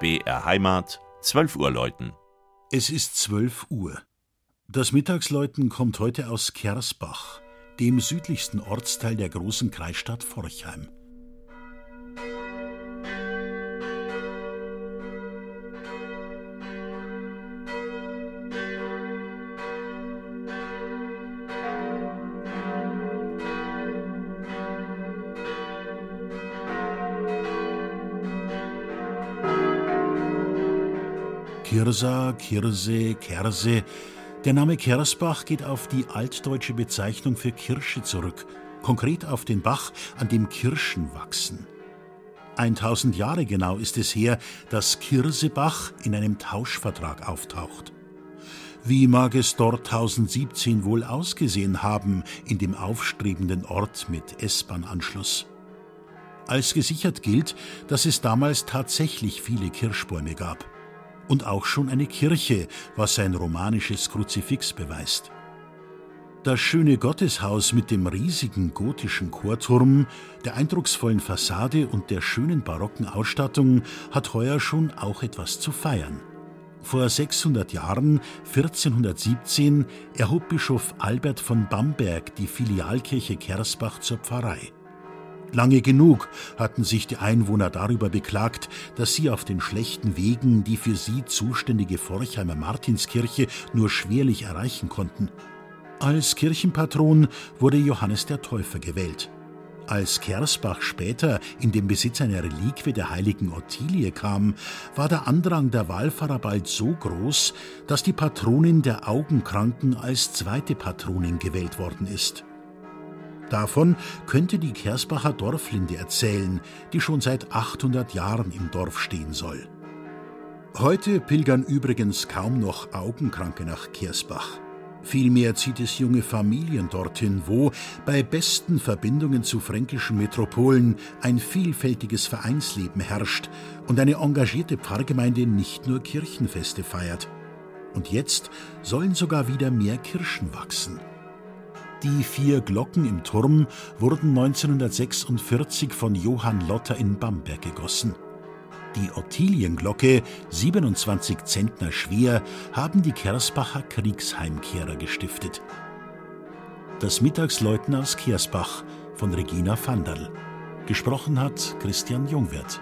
BR Heimat, 12 Uhr läuten. Es ist 12 Uhr. Das Mittagsläuten kommt heute aus Kersbach, dem südlichsten Ortsteil der großen Kreisstadt Forchheim. Kirsa, Kirse, Kerse. Der Name Kersbach geht auf die altdeutsche Bezeichnung für Kirsche zurück, konkret auf den Bach, an dem Kirschen wachsen. 1000 Jahre genau ist es her, dass Kirsebach in einem Tauschvertrag auftaucht. Wie mag es dort 1017 wohl ausgesehen haben in dem aufstrebenden Ort mit S-Bahn-Anschluss? Als gesichert gilt, dass es damals tatsächlich viele Kirschbäume gab und auch schon eine Kirche, was sein romanisches Kruzifix beweist. Das schöne Gotteshaus mit dem riesigen gotischen Chorturm, der eindrucksvollen Fassade und der schönen barocken Ausstattung hat heuer schon auch etwas zu feiern. Vor 600 Jahren, 1417, erhob Bischof Albert von Bamberg die Filialkirche Kersbach zur Pfarrei. Lange genug hatten sich die Einwohner darüber beklagt, dass sie auf den schlechten Wegen die für sie zuständige Forchheimer Martinskirche nur schwerlich erreichen konnten. Als Kirchenpatron wurde Johannes der Täufer gewählt. Als Kersbach später in den Besitz einer Reliquie der heiligen Ottilie kam, war der Andrang der Wallfahrer bald so groß, dass die Patronin der Augenkranken als zweite Patronin gewählt worden ist. Davon könnte die Kersbacher Dorflinde erzählen, die schon seit 800 Jahren im Dorf stehen soll. Heute pilgern übrigens kaum noch Augenkranke nach Kersbach. Vielmehr zieht es junge Familien dorthin, wo bei besten Verbindungen zu fränkischen Metropolen ein vielfältiges Vereinsleben herrscht und eine engagierte Pfarrgemeinde nicht nur Kirchenfeste feiert. Und jetzt sollen sogar wieder mehr Kirschen wachsen. Die vier Glocken im Turm wurden 1946 von Johann Lotter in Bamberg gegossen. Die Ottilienglocke, 27 Zentner schwer, haben die Kersbacher Kriegsheimkehrer gestiftet. Das Mittagsläuten aus Kersbach von Regina Vanderl. Gesprochen hat Christian Jungwirth.